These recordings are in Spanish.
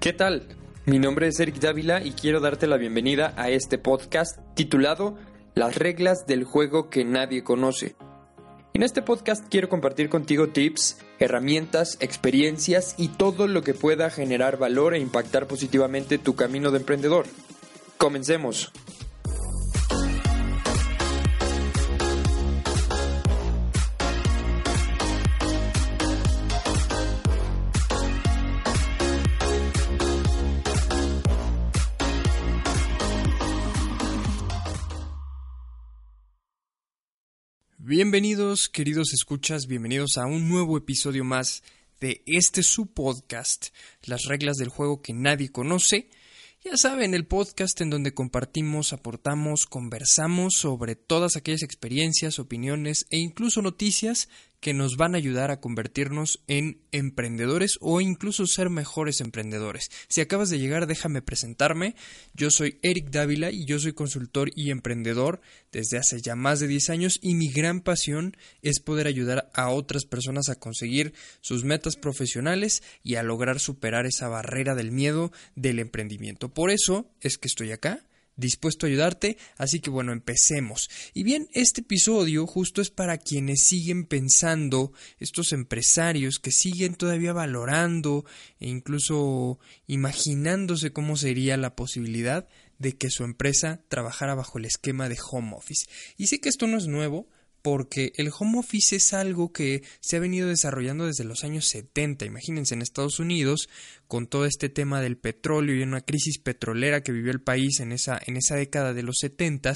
¿Qué tal? Mi nombre es Eric Dávila y quiero darte la bienvenida a este podcast titulado Las reglas del juego que nadie conoce. En este podcast quiero compartir contigo tips, herramientas, experiencias y todo lo que pueda generar valor e impactar positivamente tu camino de emprendedor. Comencemos. Bienvenidos, queridos escuchas, bienvenidos a un nuevo episodio más de este su podcast, Las reglas del juego que nadie conoce. Ya saben, el podcast en donde compartimos, aportamos, conversamos sobre todas aquellas experiencias, opiniones e incluso noticias que nos van a ayudar a convertirnos en emprendedores o incluso ser mejores emprendedores. Si acabas de llegar, déjame presentarme. Yo soy Eric Dávila y yo soy consultor y emprendedor desde hace ya más de 10 años y mi gran pasión es poder ayudar a otras personas a conseguir sus metas profesionales y a lograr superar esa barrera del miedo del emprendimiento. Por eso es que estoy acá dispuesto a ayudarte, así que bueno, empecemos. Y bien, este episodio justo es para quienes siguen pensando, estos empresarios que siguen todavía valorando e incluso imaginándose cómo sería la posibilidad de que su empresa trabajara bajo el esquema de home office. Y sé que esto no es nuevo, porque el home office es algo que se ha venido desarrollando desde los años 70. Imagínense en Estados Unidos, con todo este tema del petróleo y una crisis petrolera que vivió el país en esa, en esa década de los 70,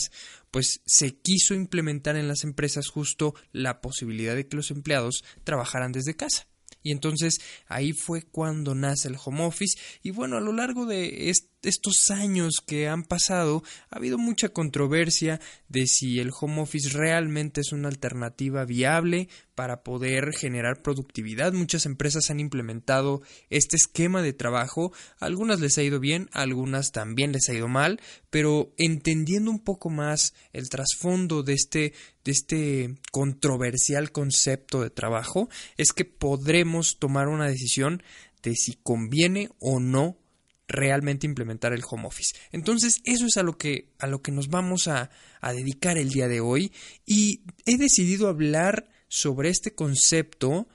pues se quiso implementar en las empresas justo la posibilidad de que los empleados trabajaran desde casa. Y entonces ahí fue cuando nace el home office. Y bueno, a lo largo de estos años que han pasado, ha habido mucha controversia de si el home office realmente es una alternativa viable para poder generar productividad. Muchas empresas han implementado este esquema de trabajo. algunas les ha ido bien, algunas también les ha ido mal, pero entendiendo un poco más el trasfondo de este, de este controversial concepto de trabajo, es que podremos tomar una decisión de si conviene o no realmente implementar el home office. Entonces, eso es a lo que, a lo que nos vamos a, a dedicar el día de hoy y he decidido hablar sobre este concepto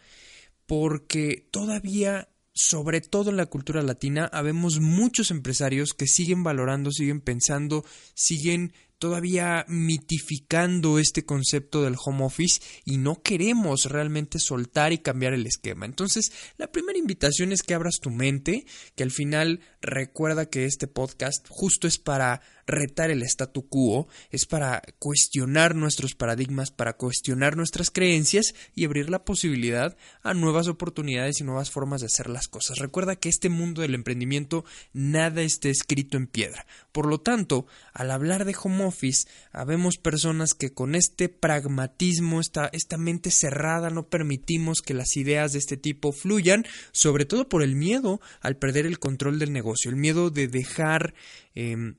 porque todavía sobre todo en la cultura latina, habemos muchos empresarios que siguen valorando, siguen pensando, siguen todavía mitificando este concepto del home office y no queremos realmente soltar y cambiar el esquema. Entonces, la primera invitación es que abras tu mente, que al final recuerda que este podcast justo es para retar el statu quo, es para cuestionar nuestros paradigmas, para cuestionar nuestras creencias y abrir la posibilidad a nuevas oportunidades y nuevas formas de hacer las cosas. Recuerda que este mundo del emprendimiento nada está escrito en piedra. Por lo tanto, al hablar de home office, habemos personas que con este pragmatismo, esta, esta mente cerrada, no permitimos que las ideas de este tipo fluyan, sobre todo por el miedo al perder el control del negocio, el miedo de dejar em,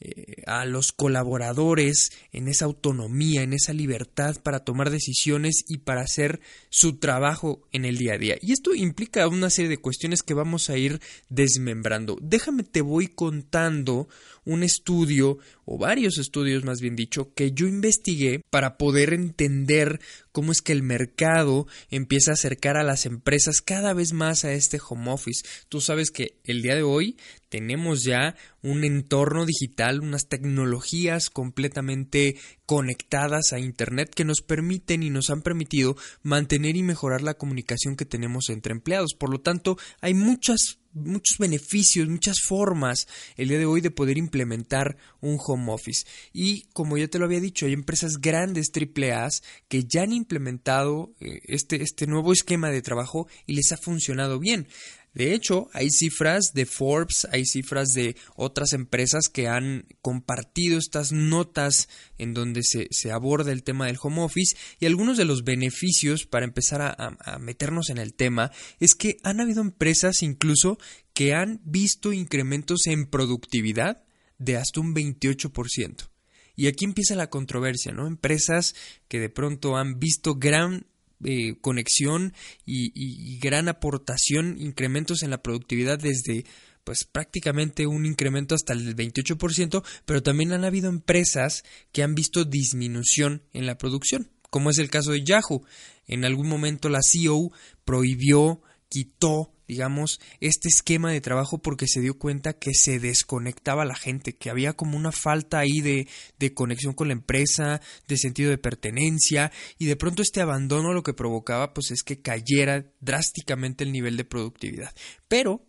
eh, a los colaboradores en esa autonomía, en esa libertad para tomar decisiones y para hacer su trabajo en el día a día. Y esto implica una serie de cuestiones que vamos a ir desmembrando. Déjame te voy contando un estudio, o varios estudios más bien dicho, que yo investigué para poder entender cómo es que el mercado empieza a acercar a las empresas cada vez más a este home office. Tú sabes que el día de hoy tenemos ya un entorno digital, unas tecnologías completamente conectadas a Internet que nos permiten y nos han permitido mantener y mejorar la comunicación que tenemos entre empleados. Por lo tanto, hay muchas muchos beneficios, muchas formas el día de hoy de poder implementar un home office. Y como ya te lo había dicho, hay empresas grandes AAA que ya han implementado eh, este, este nuevo esquema de trabajo y les ha funcionado bien. De hecho, hay cifras de Forbes, hay cifras de otras empresas que han compartido estas notas en donde se, aborda el tema del home office y algunos de los beneficios para empezar a, a meternos en el tema es que han habido empresas incluso que han visto incrementos en productividad de hasta un 28%. Y aquí empieza la controversia, ¿no? Empresas que de pronto han visto gran eh, conexión y, gran aportación, incrementos en la productividad desde pues prácticamente un incremento hasta el 28%, pero también han habido empresas que han visto disminución en la producción, como es el caso de Yahoo. En algún momento la CEO prohibió, quitó digamos, este esquema de trabajo porque se dio cuenta que se desconectaba la gente, que había como una falta ahí de, de conexión con la empresa, de sentido de pertenencia, y de pronto este abandono lo que provocaba pues es que cayera drásticamente el nivel de productividad. Pero,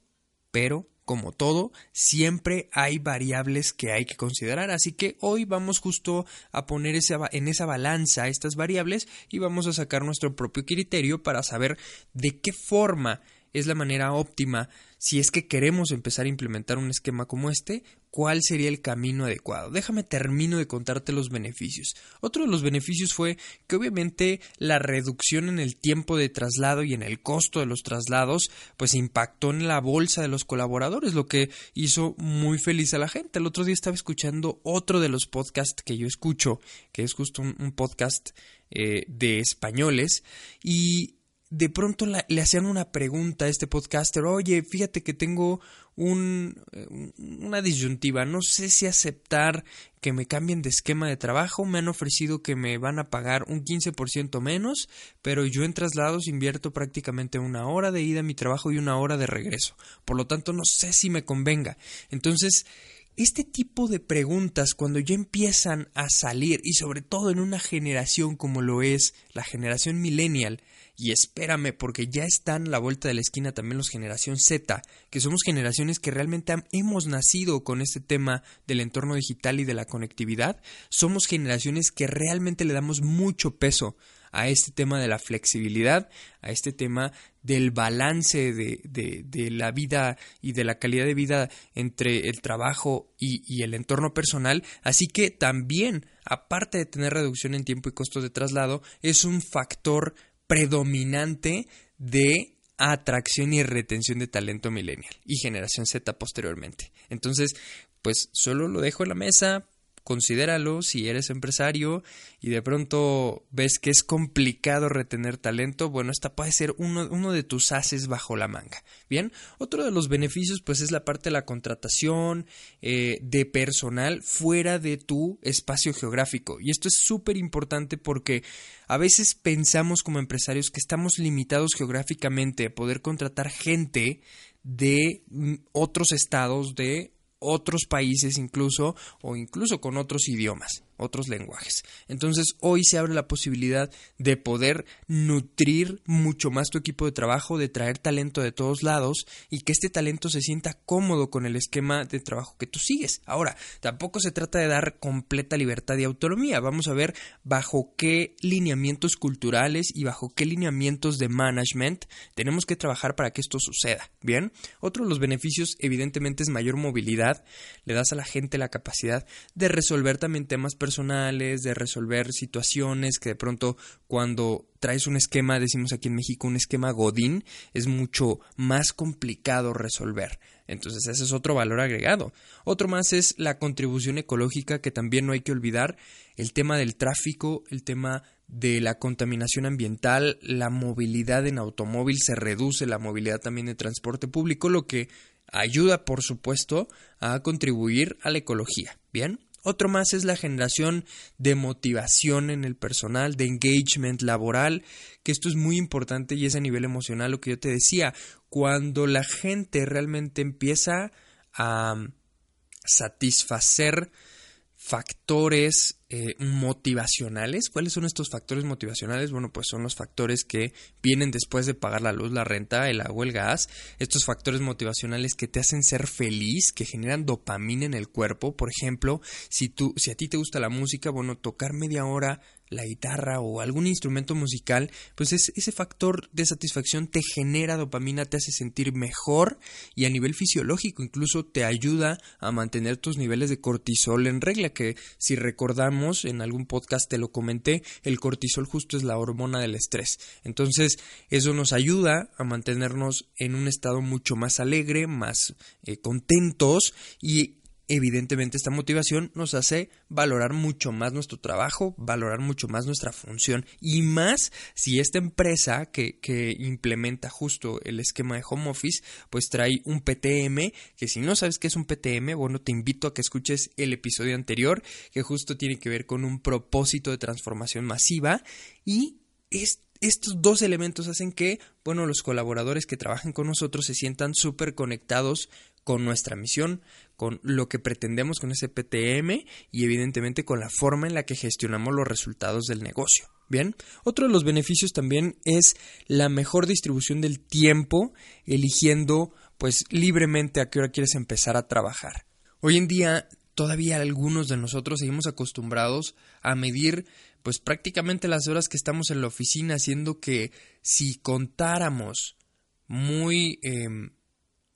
pero, como todo, siempre hay variables que hay que considerar, así que hoy vamos justo a poner en esa balanza estas variables y vamos a sacar nuestro propio criterio para saber de qué forma es la manera óptima si es que queremos empezar a implementar un esquema como este, cuál sería el camino adecuado. Déjame termino de contarte los beneficios. Otro de los beneficios fue que obviamente la reducción en el tiempo de traslado y en el costo de los traslados pues impactó en la bolsa de los colaboradores, lo que hizo muy feliz a la gente. El otro día estaba escuchando otro de los podcasts que yo escucho, que es justo un, podcast eh, de españoles y de pronto le hacían una pregunta a este podcaster, oye, fíjate que tengo un, eh, una disyuntiva, no sé si aceptar que me cambien de esquema de trabajo, me han ofrecido que me van a pagar un 15% menos, pero yo en traslados invierto prácticamente una hora de ida a mi trabajo y una hora de regreso, por lo tanto no sé si me convenga. Entonces, este tipo de preguntas cuando ya empiezan a salir y sobre todo en una generación como lo es la generación millennial, y espérame, porque ya están a la vuelta de la esquina también los generación Z, que somos generaciones que realmente hemos nacido con este tema del entorno digital y de la conectividad. Somos generaciones que realmente le damos mucho peso a este tema de la flexibilidad, a este tema del balance de, de, la vida y de la calidad de vida entre el trabajo y, y, el entorno personal. Así que también, aparte de tener reducción en tiempo y costos de traslado, es un factor predominante de atracción y retención de talento millennial y generación Z posteriormente. Entonces, pues solo lo dejo en la mesa considéralo si eres empresario y de pronto ves que es complicado retener talento, bueno, esta puede ser uno, uno, de tus haces bajo la manga. Bien, otro de los beneficios pues es la parte de la contratación eh, de personal fuera de tu espacio geográfico y esto es súper importante porque a veces pensamos como empresarios que estamos limitados geográficamente a poder contratar gente de mm, otros estados de otros países incluso o incluso con otros idiomas otros lenguajes. Entonces hoy se abre la posibilidad de poder nutrir mucho más tu equipo de trabajo, de traer talento de todos lados y que este talento se sienta cómodo con el esquema de trabajo que tú sigues. Ahora, tampoco se trata de dar completa libertad y autonomía. Vamos a ver bajo qué lineamientos culturales y bajo qué lineamientos de management tenemos que trabajar para que esto suceda. Bien, otro de los beneficios evidentemente es mayor movilidad. Le das a la gente la capacidad de resolver también temas personales personales, de resolver situaciones que de pronto cuando traes un esquema, decimos aquí en México, un esquema Godín, es mucho más complicado resolver. Entonces ese es otro valor agregado. Otro más es la contribución ecológica que también no hay que olvidar, el tema del tráfico, el tema de la contaminación ambiental, la movilidad en automóvil se reduce, la movilidad también de transporte público, lo que ayuda, por supuesto, a contribuir a la ecología. Bien, otro más es la generación de motivación en el personal, de engagement laboral, que esto es muy importante y es a nivel emocional lo que yo te decía. Cuando la gente realmente empieza a satisfacer factores eh, motivacionales. ¿Cuáles son estos factores motivacionales? Bueno, pues son los factores que vienen después de pagar la luz, la renta, el agua, el gas. Estos factores motivacionales que te hacen ser feliz, que generan dopamina en el cuerpo. Por ejemplo, si tú, si a ti te gusta la música, bueno, tocar media hora la guitarra o algún instrumento musical, pues ese factor de satisfacción te genera dopamina, te hace sentir mejor y a nivel fisiológico incluso te ayuda a mantener tus niveles de cortisol en regla, que si recordamos en algún podcast te lo comenté, el cortisol justo es la hormona del estrés. Entonces eso nos ayuda a mantenernos en un estado mucho más alegre, más eh, contentos y evidentemente esta motivación nos hace valorar mucho más nuestro trabajo, valorar mucho más nuestra función. Y más si esta empresa que, que, implementa justo el esquema de home office pues trae un PTM que si no sabes qué es un PTM bueno te invito a que escuches el episodio anterior que justo tiene que ver con un propósito de transformación masiva. Y estos dos elementos hacen que, bueno, los colaboradores que trabajen con nosotros se sientan súper conectados con nuestra misión, con lo que pretendemos con ese PTM y evidentemente con la forma en la que gestionamos los resultados del negocio. Bien, otro de los beneficios también es la mejor distribución del tiempo, eligiendo pues libremente a qué hora quieres empezar a trabajar. Hoy en día todavía algunos de nosotros seguimos acostumbrados a medir pues prácticamente las horas que estamos en la oficina, haciendo que si contáramos muy em,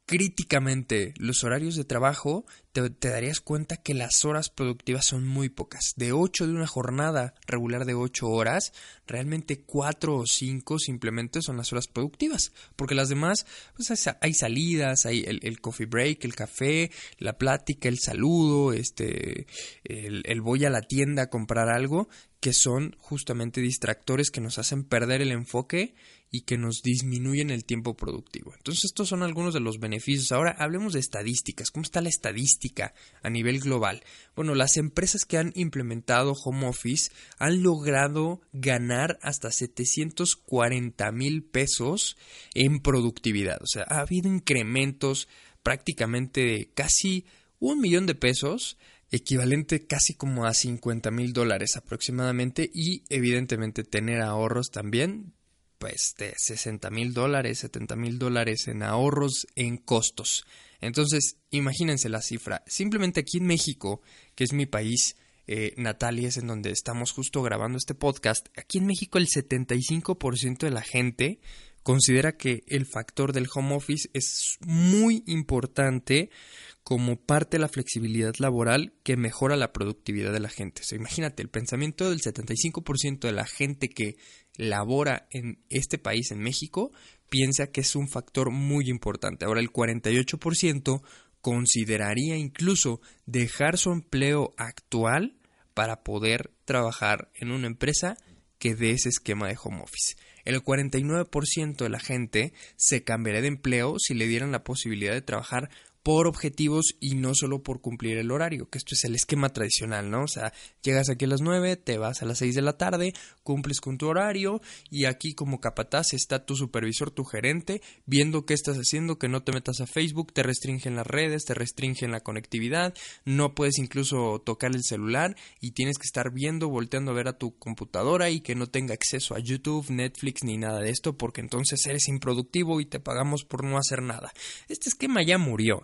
críticamente los horarios de trabajo, te, darías cuenta que las horas productivas son muy pocas. De 8 de una jornada regular de 8 horas, realmente 4 o 5 simplemente son las horas productivas. Porque las demás, pues hay salidas, hay el, coffee break, el café, la plática, el saludo, este, el, el voy a la tienda a comprar algo, que son justamente distractores que nos hacen perder el enfoque y que nos disminuyen el tiempo productivo. Entonces estos son algunos de los beneficios. Ahora hablemos de estadísticas. ¿Cómo está la estadística a nivel global? Bueno, las empresas que han implementado home office han logrado ganar hasta 740 mil pesos en productividad. O sea, ha habido incrementos prácticamente de casi un millón de pesos equivalente casi como a 50 mil dólares aproximadamente y evidentemente tener ahorros también pues de 60 mil dólares, 70 mil dólares en ahorros en costos. Entonces, imagínense la cifra. Simplemente aquí en México, que es mi país eh, natal y es en donde estamos justo grabando este podcast, aquí en México el 75% de la gente considera que el factor del home office es muy importante como parte de la flexibilidad laboral que mejora la productividad de la gente. Imagínate, el pensamiento del 75% de la gente que labora en este país, en México, piensa que es un factor muy importante. Ahora el 48% consideraría incluso dejar su empleo actual para poder trabajar en una empresa que dé ese esquema de home office. El 49% de la gente se cambiaría de empleo si le dieran la posibilidad de trabajar por objetivos y no solo por cumplir el horario, que esto es el esquema tradicional, ¿no? O sea, llegas aquí a las 9, te vas a las 6 de la tarde, cumples con tu horario y aquí como capataz está tu supervisor, tu gerente, viendo qué estás haciendo, que no te metas a Facebook, te restringen las redes, te restringen la conectividad, no puedes incluso tocar el celular y tienes que estar viendo, volteando a ver a tu computadora y que no tenga acceso a YouTube, Netflix ni nada de esto, porque entonces eres improductivo y te pagamos por no hacer nada. Este esquema ya murió.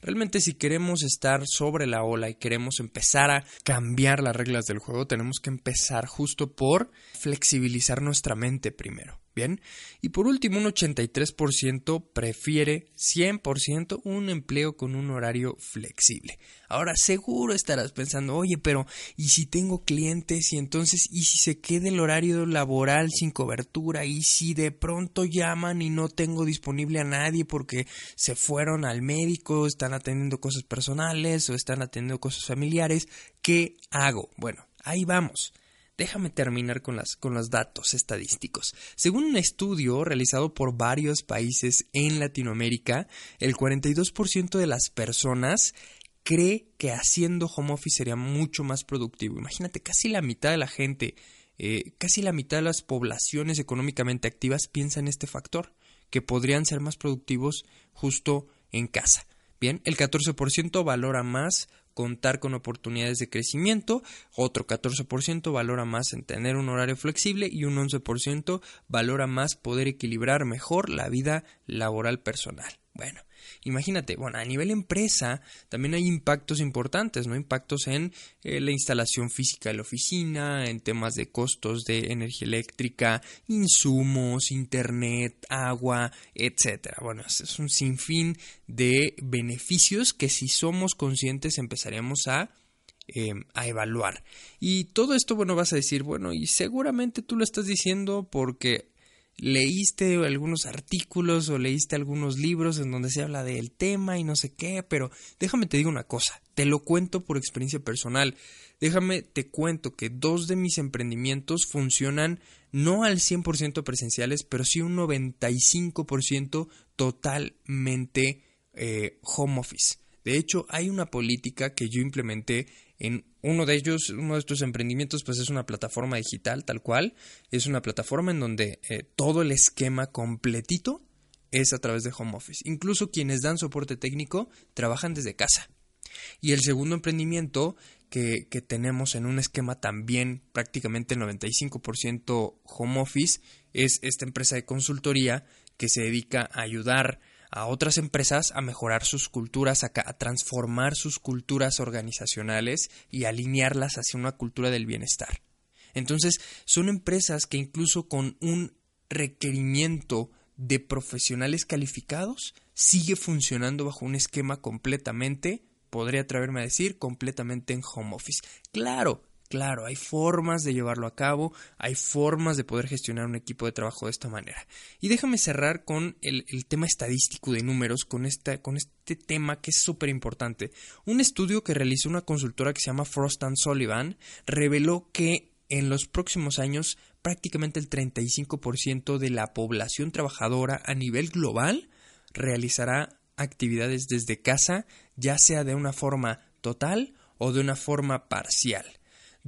Realmente si queremos estar sobre la ola y queremos empezar a cambiar las reglas del juego, tenemos que empezar justo por flexibilizar nuestra mente primero. Bien. Y por último, un 83% prefiere 100% un empleo con un horario flexible. Ahora, seguro estarás pensando, oye, pero ¿y si tengo clientes? Y entonces, ¿y si se queda el horario laboral sin cobertura? ¿Y si de pronto llaman y no tengo disponible a nadie porque se fueron al médico, están atendiendo cosas personales o están atendiendo cosas familiares? ¿Qué hago? Bueno, ahí vamos. Déjame terminar con, las, con los datos estadísticos. Según un estudio realizado por varios países en Latinoamérica, el 42% de las personas cree que haciendo home office sería mucho más productivo. Imagínate, casi la mitad de la gente, eh, casi la mitad de las poblaciones económicamente activas piensa en este factor, que podrían ser más productivos justo en casa. Bien, el 14% valora más contar con oportunidades de crecimiento, otro 14% valora más en tener un horario flexible y un 11% valora más poder equilibrar mejor la vida laboral personal. Bueno, Imagínate, bueno, a nivel empresa también hay impactos importantes, ¿no? Impactos en eh, la instalación física de la oficina, en temas de costos de energía eléctrica, insumos, internet, agua, etcétera. Bueno, es un sinfín de beneficios que si somos conscientes empezaríamos a em, a evaluar. Y todo esto, bueno, vas a decir, bueno, y seguramente tú lo estás diciendo porque leíste algunos artículos o leíste algunos libros en donde se habla del tema y no sé qué, pero déjame te digo una cosa, te lo cuento por experiencia personal. Déjame te cuento que dos de mis emprendimientos funcionan no al 100% presenciales, pero sí un 95% totalmente eh, home office. De hecho, hay una política que yo implementé en uno de ellos, uno de estos emprendimientos, pues es una plataforma digital tal cual. Es una plataforma en donde eh, todo el esquema completito es a través de home office. Incluso quienes dan soporte técnico trabajan desde casa. Y el segundo emprendimiento que, que tenemos en un esquema también prácticamente 95% home office es esta empresa de consultoría que se dedica a ayudar a otras empresas a mejorar sus culturas, a, transformar sus culturas organizacionales y alinearlas hacia una cultura del bienestar. Entonces, son empresas que incluso con un requerimiento de profesionales calificados sigue funcionando bajo un esquema completamente, podría atreverme a decir, completamente en home office. Claro, Claro, hay formas de llevarlo a cabo, hay formas de poder gestionar un equipo de trabajo de esta manera. Y déjame cerrar con el, tema estadístico de números, con, esta, con este tema que es súper importante. Un estudio que realizó una consultora que se llama Frost and Sullivan reveló que en los próximos años prácticamente el 35% de la población trabajadora a nivel global realizará actividades desde casa, ya sea de una forma total o de una forma parcial.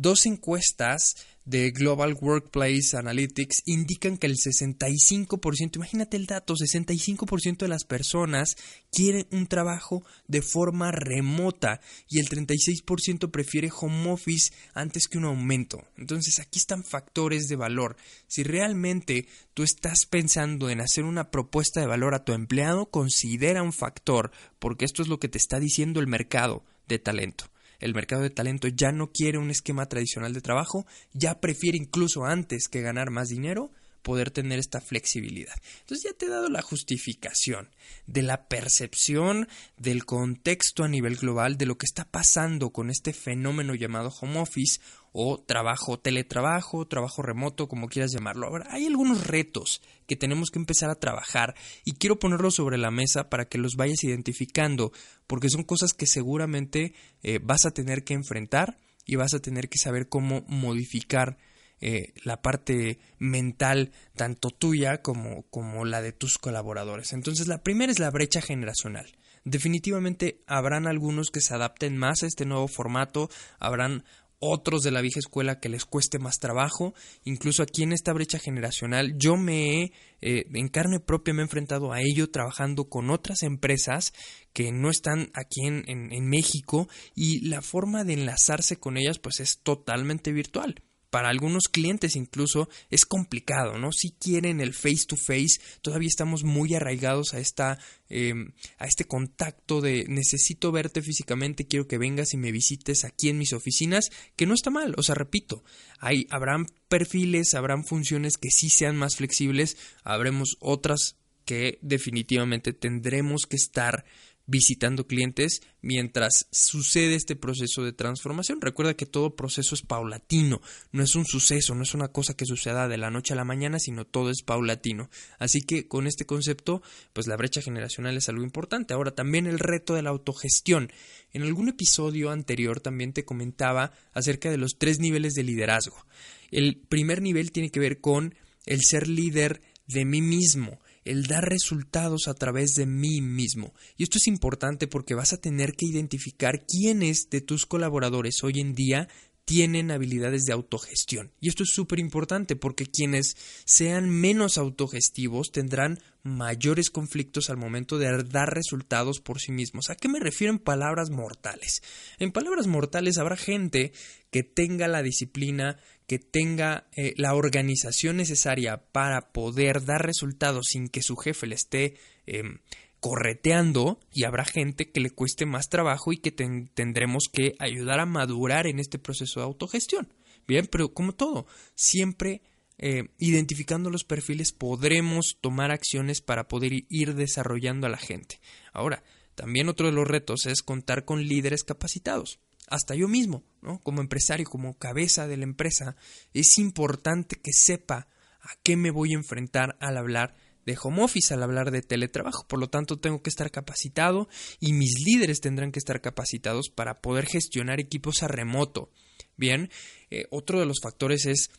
Dos encuestas de Global Workplace Analytics indican que el 65%, imagínate el dato, 65% de las personas quieren un trabajo de forma remota y el 36% prefiere home office antes que un aumento. Entonces aquí están factores de valor. Si realmente tú estás pensando en hacer una propuesta de valor a tu empleado, considera un factor, porque esto es lo que te está diciendo el mercado de talento el mercado de talento ya no quiere un esquema tradicional de trabajo, ya prefiere incluso antes que ganar más dinero, poder tener esta flexibilidad. Entonces ya te he dado la justificación de la percepción del contexto a nivel global de lo que está pasando con este fenómeno llamado home office o trabajo, teletrabajo, trabajo remoto, como quieras llamarlo. Ahora, hay algunos retos que tenemos que empezar a trabajar y quiero ponerlos sobre la mesa para que los vayas identificando, porque son cosas que seguramente eh, vas a tener que enfrentar y vas a tener que saber cómo modificar eh, la parte mental tanto tuya como, como la de tus colaboradores. Entonces la primera es la brecha generacional. Definitivamente habrán algunos que se adapten más a este nuevo formato, habrán otros de la vieja escuela que les cueste más trabajo. Incluso aquí en esta brecha generacional yo me he, eh, en carne propia me he enfrentado a ello trabajando con otras empresas que no están aquí en, en México y la forma de enlazarse con ellas pues es totalmente virtual para algunos clientes incluso es complicado, ¿no? Si quieren el face to face, todavía estamos muy arraigados a esta, em, a este contacto de necesito verte físicamente, quiero que vengas y me visites aquí en mis oficinas, que no está mal, o sea, repito, hay, habrán perfiles, habrán funciones que sí sean más flexibles, habremos otras que definitivamente tendremos que estar visitando clientes mientras sucede este proceso de transformación. Recuerda que todo proceso es paulatino, no es un suceso, no es una cosa que suceda de la noche a la mañana, sino todo es paulatino. Así que con este concepto, pues la brecha generacional es algo importante. Ahora también el reto de la autogestión. En algún episodio anterior también te comentaba acerca de los tres niveles de liderazgo. El primer nivel tiene que ver con el ser líder de mí mismo el dar resultados a través de mí mismo. Y esto es importante porque vas a tener que identificar quiénes de tus colaboradores hoy en día tienen habilidades de autogestión. Y esto es súper importante porque quienes sean menos autogestivos tendrán mayores conflictos al momento de dar resultados por sí mismos. ¿A qué me refiero en palabras mortales? En palabras mortales habrá gente que tenga la disciplina, que tenga eh, la organización necesaria para poder dar resultados sin que su jefe le esté em, correteando y habrá gente que le cueste más trabajo y que tendremos que ayudar a madurar en este proceso de autogestión. Bien, pero como todo, siempre eh, identificando los perfiles podremos tomar acciones para poder ir desarrollando a la gente. Ahora, también otro de los retos es contar con líderes capacitados hasta yo mismo, ¿no? como empresario, como cabeza de la empresa, es importante que sepa a qué me voy a enfrentar al hablar de home office, al hablar de teletrabajo. Por lo tanto, tengo que estar capacitado y mis líderes tendrán que estar capacitados para poder gestionar equipos a remoto. Bien, eh, otro de los factores es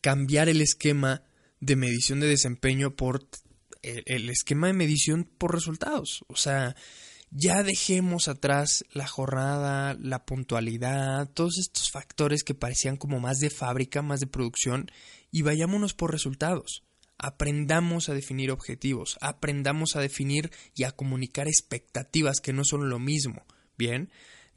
cambiar el esquema de medición de desempeño por el, esquema de medición por resultados. O sea, ya dejemos atrás la jornada, la puntualidad, todos estos factores que parecían como más de fábrica, más de producción, y vayámonos por resultados. Aprendamos a definir objetivos, aprendamos a definir y a comunicar expectativas que no son lo mismo. Bien,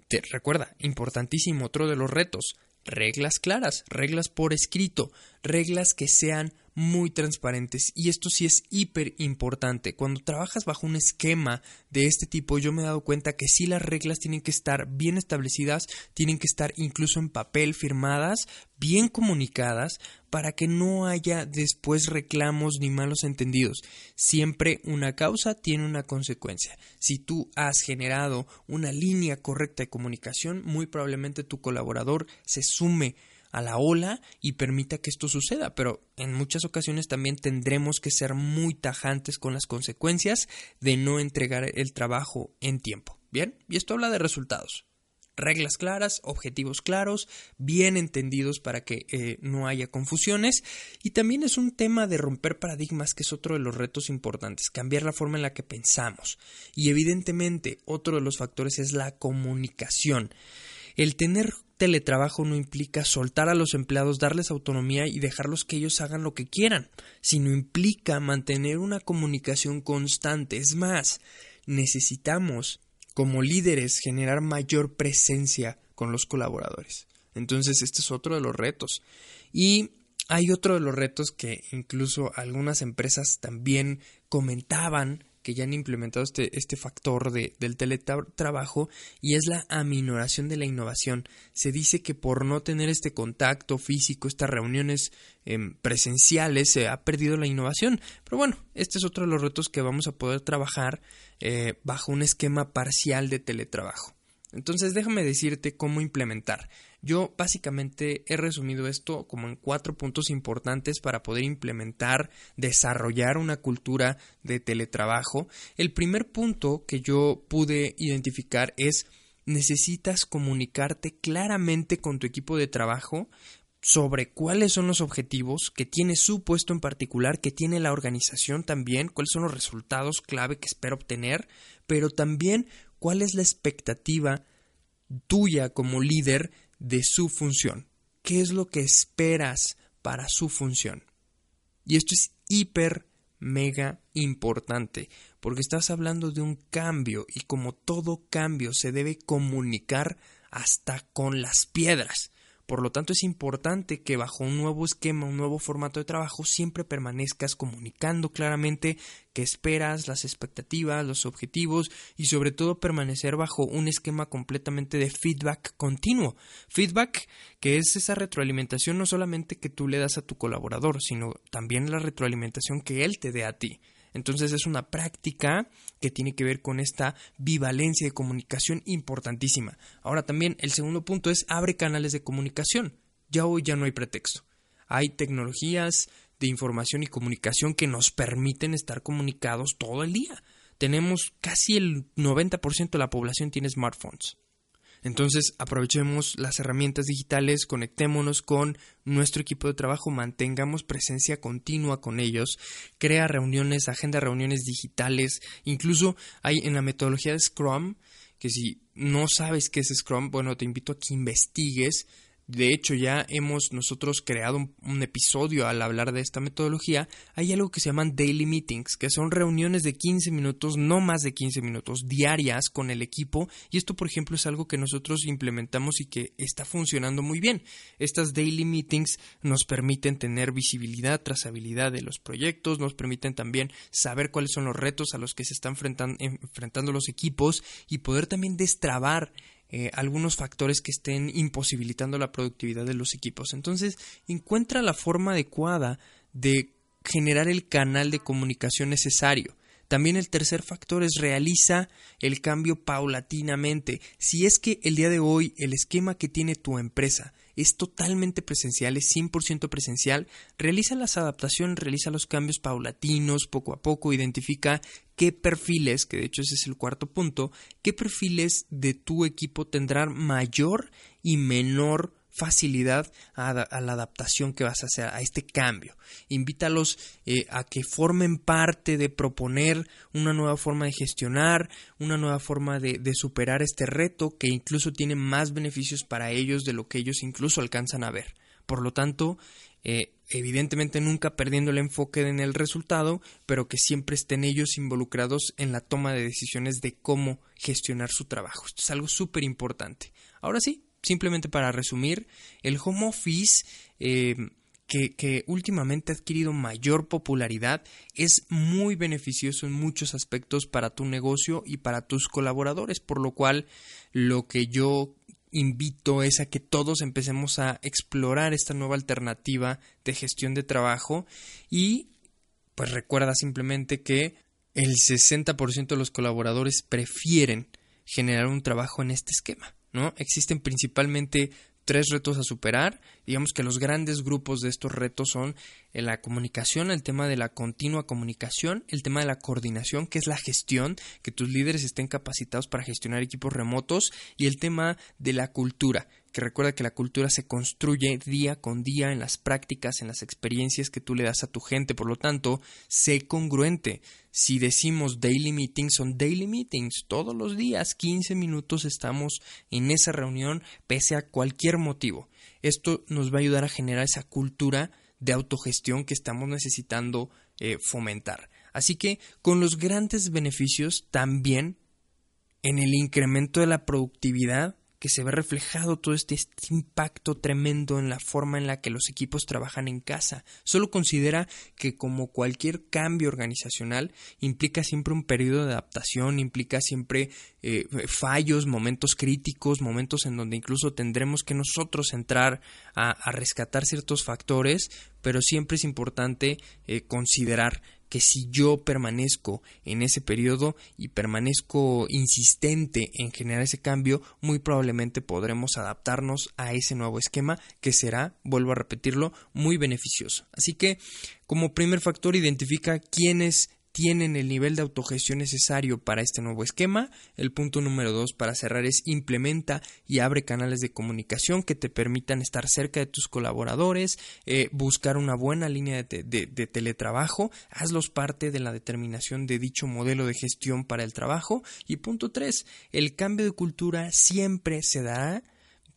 te recuerda, importantísimo otro de los retos, reglas claras, reglas por escrito, reglas que sean muy transparentes y esto sí es hiper importante. Cuando trabajas bajo un esquema de este tipo yo me he dado cuenta que sí las reglas tienen que estar bien establecidas, tienen que estar incluso en papel firmadas, bien comunicadas para que no haya después reclamos ni malos entendidos. Siempre una causa tiene una consecuencia. Si tú has generado una línea correcta de comunicación, muy probablemente tu colaborador se sume a la ola y permita que esto suceda, pero en muchas ocasiones también tendremos que ser muy tajantes con las consecuencias de no entregar el trabajo en tiempo. Bien, y esto habla de resultados. Reglas claras, objetivos claros, bien entendidos para que eh, no haya confusiones. Y también es un tema de romper paradigmas, que es otro de los retos importantes, cambiar la forma en la que pensamos. Y evidentemente otro de los factores es la comunicación. El tener teletrabajo no implica soltar a los empleados, darles autonomía y dejarlos que ellos hagan lo que quieran, sino implica mantener una comunicación constante. Es más, necesitamos como líderes generar mayor presencia con los colaboradores. Entonces, este es otro de los retos. Y hay otro de los retos que incluso algunas empresas también comentaban que ya han implementado este, este factor de, del teletrabajo y es la aminoración de la innovación. Se dice que por no tener este contacto físico, estas reuniones em, presenciales, se ha perdido la innovación. Pero bueno, este es otro de los retos que vamos a poder trabajar eh, bajo un esquema parcial de teletrabajo. Entonces déjame decirte cómo implementar. Yo básicamente he resumido esto como en cuatro puntos importantes para poder implementar, desarrollar una cultura de teletrabajo. El primer punto que yo pude identificar es necesitas comunicarte claramente con tu equipo de trabajo sobre cuáles son los objetivos que tiene su puesto en particular, que tiene la organización también, cuáles son los resultados clave que espera obtener, pero también cuál es la expectativa tuya como líder de su función. ¿Qué es lo que esperas para su función? Y esto es hiper, mega importante, porque estás hablando de un cambio y como todo cambio se debe comunicar hasta con las piedras. Por lo tanto, es importante que bajo un nuevo esquema, un nuevo formato de trabajo, siempre permanezcas comunicando claramente qué esperas, las expectativas, los objetivos y sobre todo permanecer bajo un esquema completamente de feedback continuo. Feedback que es esa retroalimentación no solamente que tú le das a tu colaborador, sino también la retroalimentación que él te dé a ti. Entonces es una práctica que tiene que ver con esta bivalencia de comunicación importantísima. Ahora también el segundo punto es abre canales de comunicación. Ya hoy ya no hay pretexto. Hay tecnologías de información y comunicación que nos permiten estar comunicados todo el día. Tenemos casi el 90% de la población tiene smartphones. Entonces aprovechemos las herramientas digitales, conectémonos con nuestro equipo de trabajo, mantengamos presencia continua con ellos, crea reuniones, agenda reuniones digitales, incluso hay en la metodología de Scrum, que si no sabes qué es Scrum, bueno, te invito a que investigues de hecho, ya hemos nosotros creado un, episodio al hablar de esta metodología. Hay algo que se llaman daily meetings, que son reuniones de 15 minutos, no más de 15 minutos, diarias con el equipo. Y esto, por ejemplo, es algo que nosotros implementamos y que está funcionando muy bien. Estas daily meetings nos permiten tener visibilidad, trazabilidad de los proyectos, nos permiten también saber cuáles son los retos a los que se están enfrentando los equipos y poder también destrabar eh, algunos factores que estén imposibilitando la productividad de los equipos. Entonces, encuentra la forma adecuada de generar el canal de comunicación necesario. También el tercer factor es realiza el cambio paulatinamente. Si es que el día de hoy el esquema que tiene tu empresa es totalmente presencial, es 100% presencial. Realiza las adaptaciones, realiza los cambios paulatinos, poco a poco, identifica qué perfiles, que de hecho ese es el cuarto punto, qué perfiles de tu equipo tendrán mayor y menor facilidad a, la adaptación que vas a hacer a este cambio. Invítalos eh, a que formen parte de proponer una nueva forma de gestionar, una nueva forma de, superar este reto que incluso tiene más beneficios para ellos de lo que ellos incluso alcanzan a ver. Por lo tanto, eh, evidentemente nunca perdiendo el enfoque en el resultado, pero que siempre estén ellos involucrados en la toma de decisiones de cómo gestionar su trabajo. Esto es algo súper importante. Ahora sí, simplemente para resumir, el home office eh, que, últimamente ha adquirido mayor popularidad es muy beneficioso en muchos aspectos para tu negocio y para tus colaboradores, por lo cual lo que yo invito es a que todos empecemos a explorar esta nueva alternativa de gestión de trabajo y pues recuerda simplemente que el 60% de los colaboradores prefieren generar un trabajo en este esquema. ¿No? Existen principalmente tres retos a superar. Digamos que los grandes grupos de estos retos son la comunicación, el tema de la continua comunicación, el tema de la coordinación, que es la gestión, que tus líderes estén capacitados para gestionar equipos remotos, y el tema de la cultura, que recuerda que la cultura se construye día con día en las prácticas, en las experiencias que tú le das a tu gente. Por lo tanto, sé congruente. Si decimos daily meetings, son daily meetings. Todos los días, 15 minutos estamos en esa reunión, pese a cualquier motivo. Esto nos va a ayudar a generar esa cultura de autogestión que estamos necesitando eh, fomentar. Así que con los grandes beneficios también en el incremento de la productividad que se ve reflejado todo este, este, impacto tremendo en la forma en la que los equipos trabajan en casa. Solo considera que como cualquier cambio organizacional implica siempre un periodo de adaptación, implica siempre eh, fallos, momentos críticos, momentos en donde incluso tendremos que nosotros entrar a, rescatar ciertos factores, pero siempre es importante eh, considerar que si yo permanezco en ese periodo y permanezco insistente en generar ese cambio, muy probablemente podremos adaptarnos a ese nuevo esquema que será, vuelvo a repetirlo, muy beneficioso. Así que, como primer factor, identifica quiénes tienen el nivel de autogestión necesario para este nuevo esquema. El punto número dos para cerrar es implementa y abre canales de comunicación que te permitan estar cerca de tus colaboradores, eh, buscar una buena línea de, de, teletrabajo, hazlos parte de la determinación de dicho modelo de gestión para el trabajo. Y punto tres, el cambio de cultura siempre se dará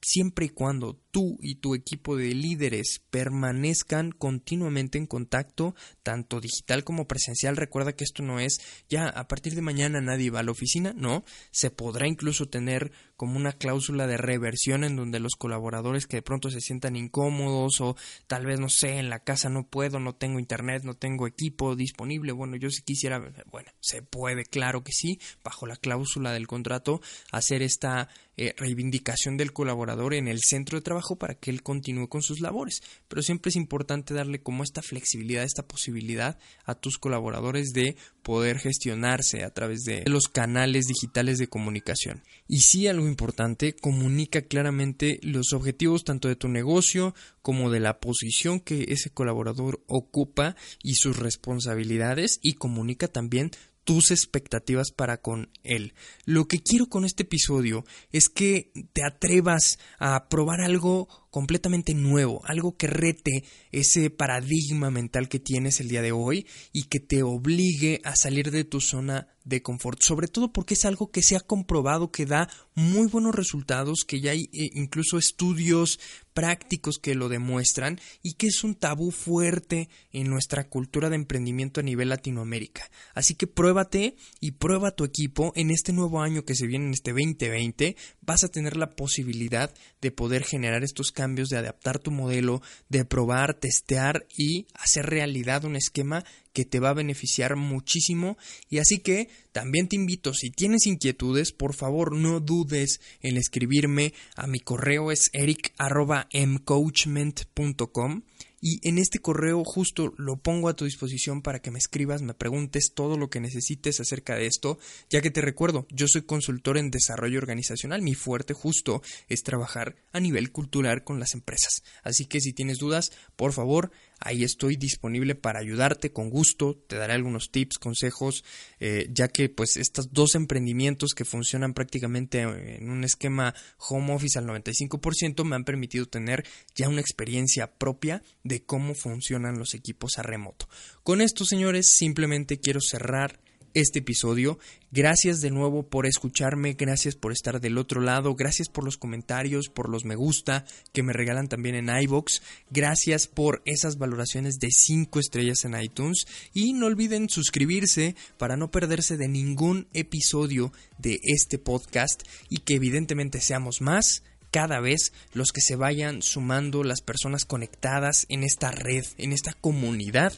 siempre y cuando tú y tu equipo de líderes permanezcan continuamente en contacto, tanto digital como presencial. Recuerda que esto no es ya a partir de mañana nadie va a la oficina, no. Se podrá incluso tener como una cláusula de reversión en donde los colaboradores que de pronto se sientan incómodos o tal vez no sé, en la casa no puedo, no tengo internet, no tengo equipo disponible. Bueno, yo si quisiera, bueno, se puede, claro que sí, bajo la cláusula del contrato, hacer esta eh, reivindicación del colaborador en el centro de trabajo para que él continúe con sus labores. Pero siempre es importante darle como esta flexibilidad, esta posibilidad a tus colaboradores de poder gestionarse a través de los canales digitales de comunicación. Y sí, algo importante, comunica claramente los objetivos tanto de tu negocio como de la posición que ese colaborador ocupa y sus responsabilidades y comunica también tus expectativas para con él. Lo que quiero con este episodio es que te atrevas a probar algo completamente nuevo, algo que rete ese paradigma mental que tienes el día de hoy y que te obligue a salir de tu zona de confort, sobre todo porque es algo que se ha comprobado que da muy buenos resultados, que ya hay eh, incluso estudios prácticos que lo demuestran y que es un tabú fuerte en nuestra cultura de emprendimiento a nivel Latinoamérica. Así que pruébate y prueba tu equipo en este nuevo año que se viene en este 2020, vas a tener la posibilidad de poder generar estos cambios cambios, de adaptar tu modelo, de probar, testear y hacer realidad un esquema que te va a beneficiar muchísimo. Y así que también te invito, si tienes inquietudes, por favor no dudes en escribirme a mi correo es eric.mcoachment.com y en este correo justo lo pongo a tu disposición para que me escribas, me preguntes todo lo que necesites acerca de esto, ya que te recuerdo, yo soy consultor en desarrollo organizacional, mi fuerte justo es trabajar a nivel cultural con las empresas. Así que si tienes dudas, por favor, Ahí estoy disponible para ayudarte con gusto, te daré algunos tips, consejos, eh, ya que pues estos dos emprendimientos que funcionan prácticamente en un esquema home office al 95% me han permitido tener ya una experiencia propia de cómo funcionan los equipos a remoto. Con esto, señores, simplemente quiero cerrar este episodio. Gracias de nuevo por escucharme, gracias por estar del otro lado, gracias por los comentarios, por los me gusta que me regalan también en iBox, gracias por esas valoraciones de 5 estrellas en iTunes y no olviden suscribirse para no perderse de ningún episodio de este podcast y que evidentemente seamos más cada vez los que se vayan sumando las personas conectadas en esta red, en esta comunidad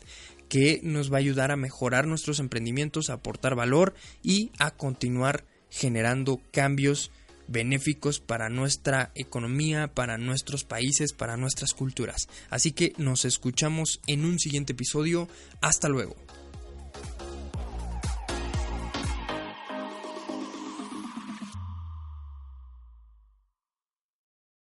que nos va a ayudar a mejorar nuestros emprendimientos, a aportar valor y a continuar generando cambios benéficos para nuestra economía, para nuestros países, para nuestras culturas. Así que nos escuchamos en un siguiente episodio. Hasta luego.